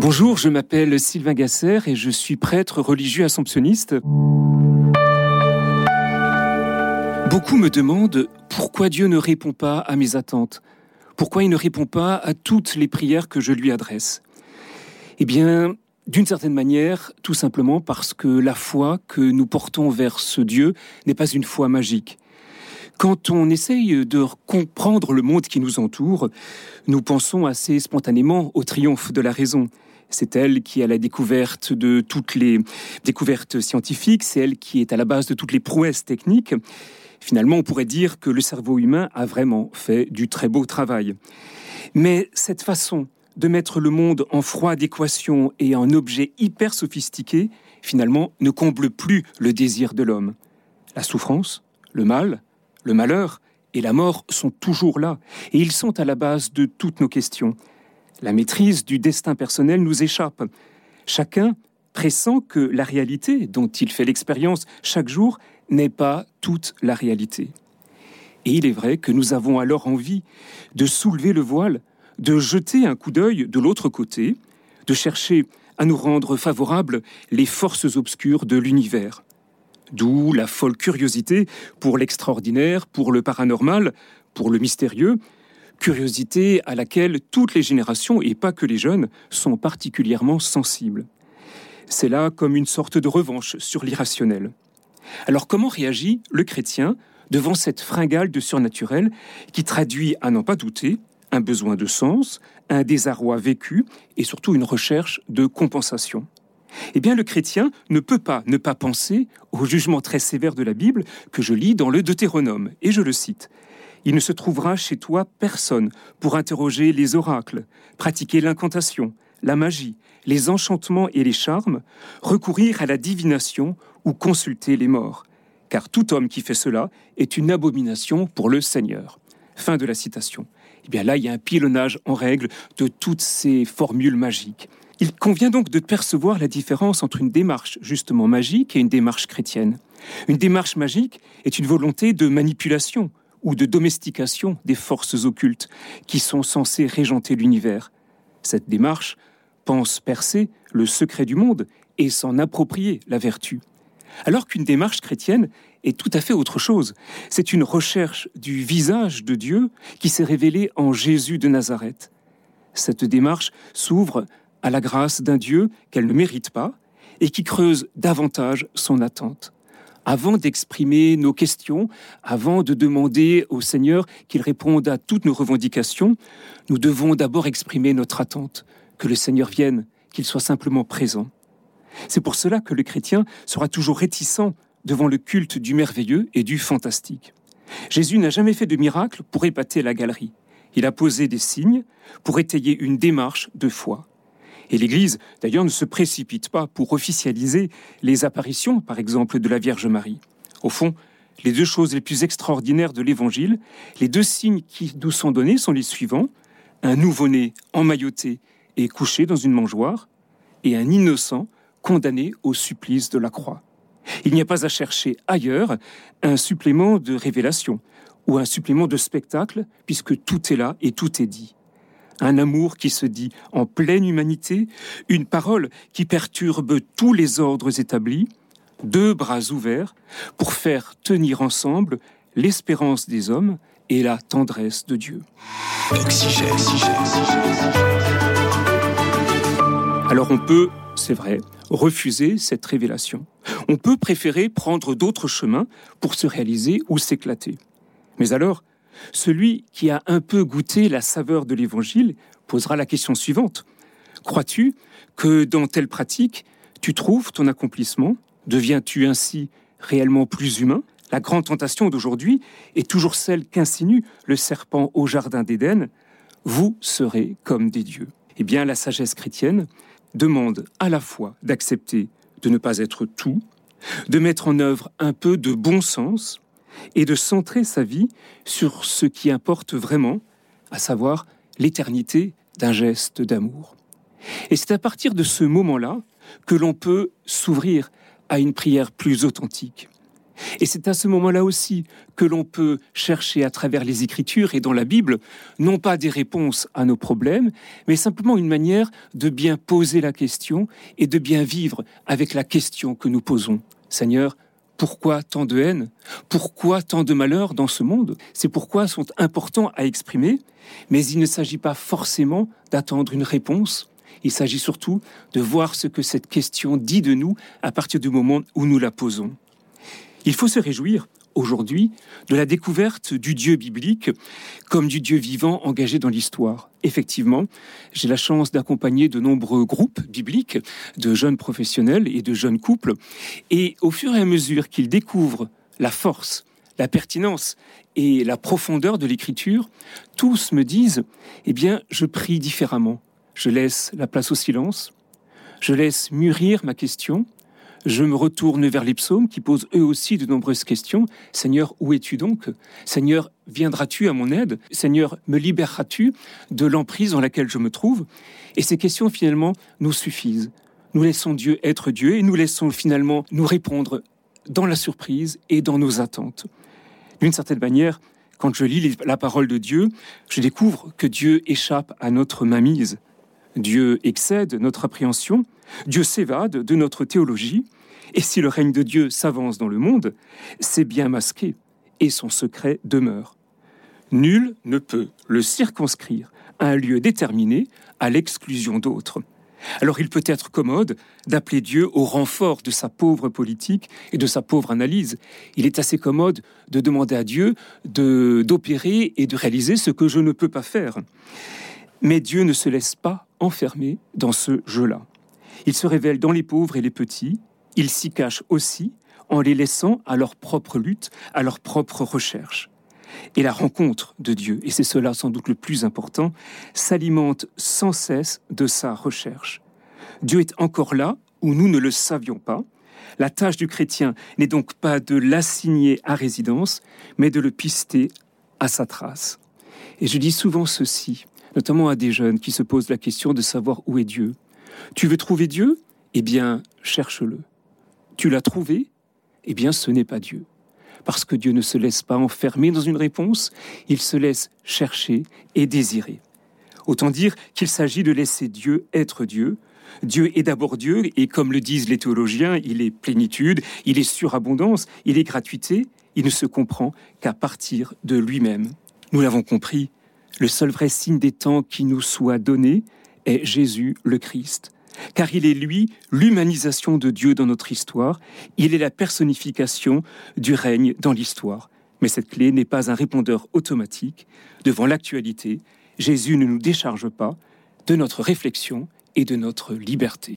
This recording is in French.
Bonjour, je m'appelle Sylvain Gasser et je suis prêtre religieux assomptionniste. Beaucoup me demandent pourquoi Dieu ne répond pas à mes attentes, pourquoi il ne répond pas à toutes les prières que je lui adresse. Eh bien, d'une certaine manière, tout simplement parce que la foi que nous portons vers ce Dieu n'est pas une foi magique. Quand on essaye de comprendre le monde qui nous entoure, nous pensons assez spontanément au triomphe de la raison. C'est elle qui a la découverte de toutes les découvertes scientifiques, c'est elle qui est à la base de toutes les prouesses techniques. Finalement, on pourrait dire que le cerveau humain a vraiment fait du très beau travail. Mais cette façon de mettre le monde en froide équation et en objet hyper sophistiqué, finalement, ne comble plus le désir de l'homme. La souffrance, le mal, le malheur et la mort sont toujours là, et ils sont à la base de toutes nos questions. La maîtrise du destin personnel nous échappe. Chacun pressent que la réalité dont il fait l'expérience chaque jour n'est pas toute la réalité. Et il est vrai que nous avons alors envie de soulever le voile, de jeter un coup d'œil de l'autre côté, de chercher à nous rendre favorables les forces obscures de l'univers. D'où la folle curiosité pour l'extraordinaire, pour le paranormal, pour le mystérieux, curiosité à laquelle toutes les générations, et pas que les jeunes, sont particulièrement sensibles. C'est là comme une sorte de revanche sur l'irrationnel. Alors comment réagit le chrétien devant cette fringale de surnaturel qui traduit, à n'en pas douter, un besoin de sens, un désarroi vécu et surtout une recherche de compensation? Eh bien, le chrétien ne peut pas ne pas penser au jugement très sévère de la Bible que je lis dans le Deutéronome, et je le cite. Il ne se trouvera chez toi personne pour interroger les oracles, pratiquer l'incantation, la magie, les enchantements et les charmes, recourir à la divination ou consulter les morts. Car tout homme qui fait cela est une abomination pour le Seigneur. Fin de la citation. Eh bien là, il y a un pilonnage en règle de toutes ces formules magiques. Il convient donc de percevoir la différence entre une démarche justement magique et une démarche chrétienne. Une démarche magique est une volonté de manipulation ou de domestication des forces occultes qui sont censées régenter l'univers. Cette démarche pense percer le secret du monde et s'en approprier la vertu. Alors qu'une démarche chrétienne est tout à fait autre chose. C'est une recherche du visage de Dieu qui s'est révélé en Jésus de Nazareth. Cette démarche s'ouvre à la grâce d'un Dieu qu'elle ne mérite pas et qui creuse davantage son attente. Avant d'exprimer nos questions, avant de demander au Seigneur qu'il réponde à toutes nos revendications, nous devons d'abord exprimer notre attente, que le Seigneur vienne, qu'il soit simplement présent. C'est pour cela que le chrétien sera toujours réticent devant le culte du merveilleux et du fantastique. Jésus n'a jamais fait de miracle pour épater la galerie. Il a posé des signes pour étayer une démarche de foi. Et l'Église, d'ailleurs, ne se précipite pas pour officialiser les apparitions, par exemple, de la Vierge Marie. Au fond, les deux choses les plus extraordinaires de l'Évangile, les deux signes qui nous sont donnés sont les suivants. Un nouveau-né emmailloté et couché dans une mangeoire, et un innocent condamné au supplice de la croix. Il n'y a pas à chercher ailleurs un supplément de révélation ou un supplément de spectacle, puisque tout est là et tout est dit un amour qui se dit en pleine humanité, une parole qui perturbe tous les ordres établis, deux bras ouverts pour faire tenir ensemble l'espérance des hommes et la tendresse de Dieu. Alors on peut, c'est vrai, refuser cette révélation. On peut préférer prendre d'autres chemins pour se réaliser ou s'éclater. Mais alors, celui qui a un peu goûté la saveur de l'Évangile posera la question suivante. Crois-tu que dans telle pratique, tu trouves ton accomplissement? Deviens-tu ainsi réellement plus humain? La grande tentation d'aujourd'hui est toujours celle qu'insinue le serpent au Jardin d'Éden. Vous serez comme des dieux. Eh bien, la sagesse chrétienne demande à la fois d'accepter de ne pas être tout, de mettre en œuvre un peu de bon sens, et de centrer sa vie sur ce qui importe vraiment, à savoir l'éternité d'un geste d'amour. Et c'est à partir de ce moment-là que l'on peut s'ouvrir à une prière plus authentique. Et c'est à ce moment-là aussi que l'on peut chercher à travers les Écritures et dans la Bible, non pas des réponses à nos problèmes, mais simplement une manière de bien poser la question et de bien vivre avec la question que nous posons. Seigneur, pourquoi tant de haine? Pourquoi tant de malheur dans ce monde? Ces pourquoi sont importants à exprimer, mais il ne s'agit pas forcément d'attendre une réponse. Il s'agit surtout de voir ce que cette question dit de nous à partir du moment où nous la posons. Il faut se réjouir aujourd'hui de la découverte du Dieu biblique comme du Dieu vivant engagé dans l'histoire. Effectivement, j'ai la chance d'accompagner de nombreux groupes bibliques de jeunes professionnels et de jeunes couples, et au fur et à mesure qu'ils découvrent la force, la pertinence et la profondeur de l'écriture, tous me disent, eh bien, je prie différemment. Je laisse la place au silence, je laisse mûrir ma question, je me retourne vers les psaumes qui posent eux aussi de nombreuses questions. Seigneur, où es-tu donc? Seigneur, viendras-tu à mon aide? Seigneur, me libéreras-tu de l'emprise dans laquelle je me trouve? Et ces questions finalement nous suffisent. Nous laissons Dieu être Dieu et nous laissons finalement nous répondre dans la surprise et dans nos attentes. D'une certaine manière, quand je lis la parole de Dieu, je découvre que Dieu échappe à notre mainmise. Dieu excède notre appréhension, Dieu s'évade de notre théologie, et si le règne de Dieu s'avance dans le monde, c'est bien masqué, et son secret demeure. Nul ne peut le circonscrire à un lieu déterminé à l'exclusion d'autres. Alors il peut être commode d'appeler Dieu au renfort de sa pauvre politique et de sa pauvre analyse. Il est assez commode de demander à Dieu d'opérer et de réaliser ce que je ne peux pas faire. Mais Dieu ne se laisse pas enfermer dans ce jeu-là. Il se révèle dans les pauvres et les petits, il s'y cache aussi en les laissant à leur propre lutte, à leur propre recherche. Et la rencontre de Dieu, et c'est cela sans doute le plus important, s'alimente sans cesse de sa recherche. Dieu est encore là où nous ne le savions pas. La tâche du chrétien n'est donc pas de l'assigner à résidence, mais de le pister à sa trace. Et je dis souvent ceci, notamment à des jeunes qui se posent la question de savoir où est Dieu. Tu veux trouver Dieu? Eh bien, cherche-le. Tu l'as trouvé Eh bien, ce n'est pas Dieu. Parce que Dieu ne se laisse pas enfermer dans une réponse, il se laisse chercher et désirer. Autant dire qu'il s'agit de laisser Dieu être Dieu. Dieu est d'abord Dieu, et comme le disent les théologiens, il est plénitude, il est surabondance, il est gratuité, il ne se comprend qu'à partir de lui-même. Nous l'avons compris, le seul vrai signe des temps qui nous soit donné est Jésus le Christ. Car il est lui l'humanisation de Dieu dans notre histoire, il est la personnification du règne dans l'histoire. Mais cette clé n'est pas un répondeur automatique. Devant l'actualité, Jésus ne nous décharge pas de notre réflexion et de notre liberté.